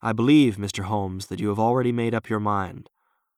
I believe, Mr. Holmes, that you have already made up your mind.